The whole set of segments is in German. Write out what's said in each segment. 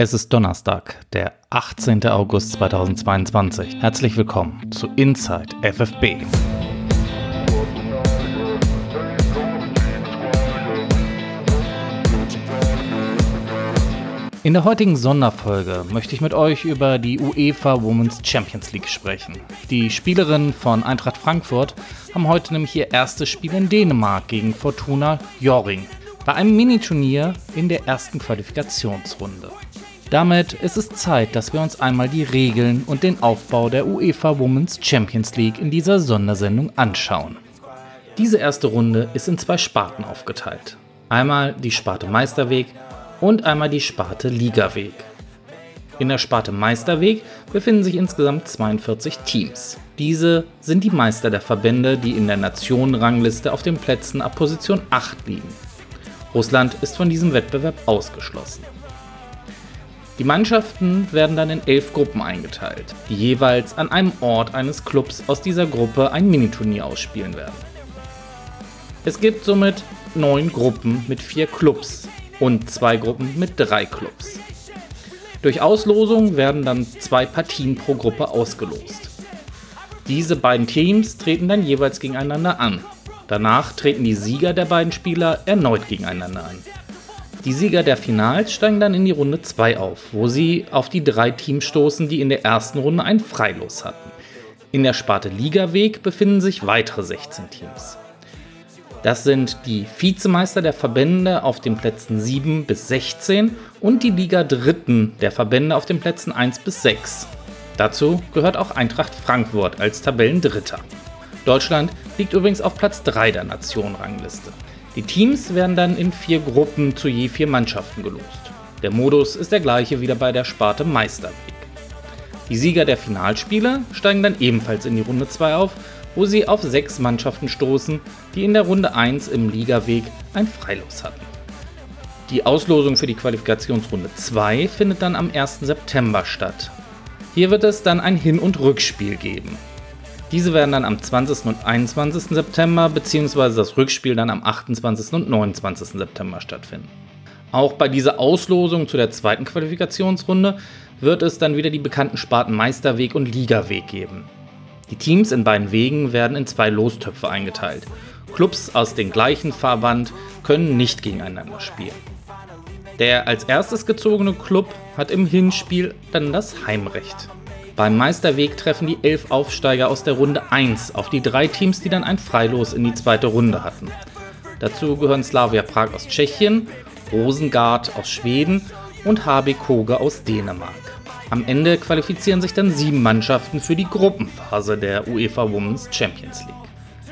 Es ist Donnerstag, der 18. August 2022. Herzlich willkommen zu Inside FFB. In der heutigen Sonderfolge möchte ich mit euch über die UEFA Women's Champions League sprechen. Die Spielerinnen von Eintracht Frankfurt haben heute nämlich ihr erstes Spiel in Dänemark gegen Fortuna Joring bei einem Miniturnier in der ersten Qualifikationsrunde. Damit ist es Zeit, dass wir uns einmal die Regeln und den Aufbau der UEFA Women's Champions League in dieser Sondersendung anschauen. Diese erste Runde ist in zwei Sparten aufgeteilt. Einmal die Sparte Meisterweg und einmal die Sparte Ligaweg. In der Sparte Meisterweg befinden sich insgesamt 42 Teams. Diese sind die Meister der Verbände, die in der Nationenrangliste auf den Plätzen ab Position 8 liegen. Russland ist von diesem Wettbewerb ausgeschlossen. Die Mannschaften werden dann in elf Gruppen eingeteilt, die jeweils an einem Ort eines Clubs aus dieser Gruppe ein Miniturnier ausspielen werden. Es gibt somit neun Gruppen mit vier Clubs und zwei Gruppen mit drei Clubs. Durch Auslosung werden dann zwei Partien pro Gruppe ausgelost. Diese beiden Teams treten dann jeweils gegeneinander an. Danach treten die Sieger der beiden Spieler erneut gegeneinander an. Die Sieger der Finals steigen dann in die Runde 2 auf, wo sie auf die drei Teams stoßen, die in der ersten Runde ein Freilos hatten. In der Sparte Ligaweg befinden sich weitere 16 Teams. Das sind die Vizemeister der Verbände auf den Plätzen 7 bis 16 und die Liga Dritten der Verbände auf den Plätzen 1 bis 6. Dazu gehört auch Eintracht Frankfurt als Tabellendritter. Deutschland liegt übrigens auf Platz 3 der Nationenrangliste. Die Teams werden dann in vier Gruppen zu je vier Mannschaften gelost. Der Modus ist der gleiche wie bei der Sparte Meisterweg. Die Sieger der Finalspiele steigen dann ebenfalls in die Runde 2 auf, wo sie auf sechs Mannschaften stoßen, die in der Runde 1 im Ligaweg ein Freilos hatten. Die Auslosung für die Qualifikationsrunde 2 findet dann am 1. September statt. Hier wird es dann ein Hin- und Rückspiel geben. Diese werden dann am 20. und 21. September bzw. das Rückspiel dann am 28. und 29. September stattfinden. Auch bei dieser Auslosung zu der zweiten Qualifikationsrunde wird es dann wieder die bekannten Sparten Meisterweg und Ligaweg geben. Die Teams in beiden Wegen werden in zwei Lostöpfe eingeteilt. Clubs aus dem gleichen Verband können nicht gegeneinander spielen. Der als erstes gezogene Club hat im Hinspiel dann das Heimrecht. Beim Meisterweg treffen die elf Aufsteiger aus der Runde 1 auf die drei Teams, die dann ein Freilos in die zweite Runde hatten. Dazu gehören Slavia Prag aus Tschechien, Rosengard aus Schweden und HB Koge aus Dänemark. Am Ende qualifizieren sich dann sieben Mannschaften für die Gruppenphase der UEFA Women's Champions League.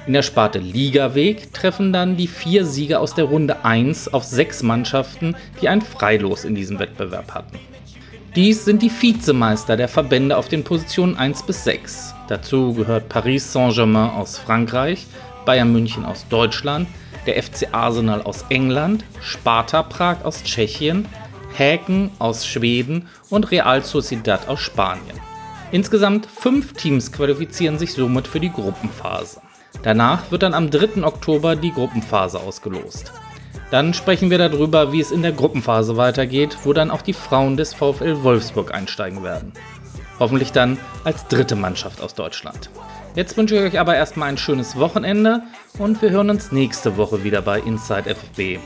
In der Sparte Ligaweg treffen dann die vier Sieger aus der Runde 1 auf sechs Mannschaften, die ein Freilos in diesem Wettbewerb hatten. Dies sind die Vizemeister der Verbände auf den Positionen 1 bis 6. Dazu gehört Paris Saint-Germain aus Frankreich, Bayern München aus Deutschland, der FC Arsenal aus England, Sparta Prag aus Tschechien, Häken aus Schweden und Real Sociedad aus Spanien. Insgesamt fünf Teams qualifizieren sich somit für die Gruppenphase. Danach wird dann am 3. Oktober die Gruppenphase ausgelost. Dann sprechen wir darüber, wie es in der Gruppenphase weitergeht, wo dann auch die Frauen des VfL Wolfsburg einsteigen werden. Hoffentlich dann als dritte Mannschaft aus Deutschland. Jetzt wünsche ich euch aber erstmal ein schönes Wochenende und wir hören uns nächste Woche wieder bei Inside FFB.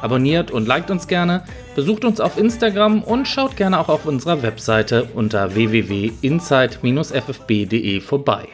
Abonniert und liked uns gerne, besucht uns auf Instagram und schaut gerne auch auf unserer Webseite unter www.inside-ffb.de vorbei.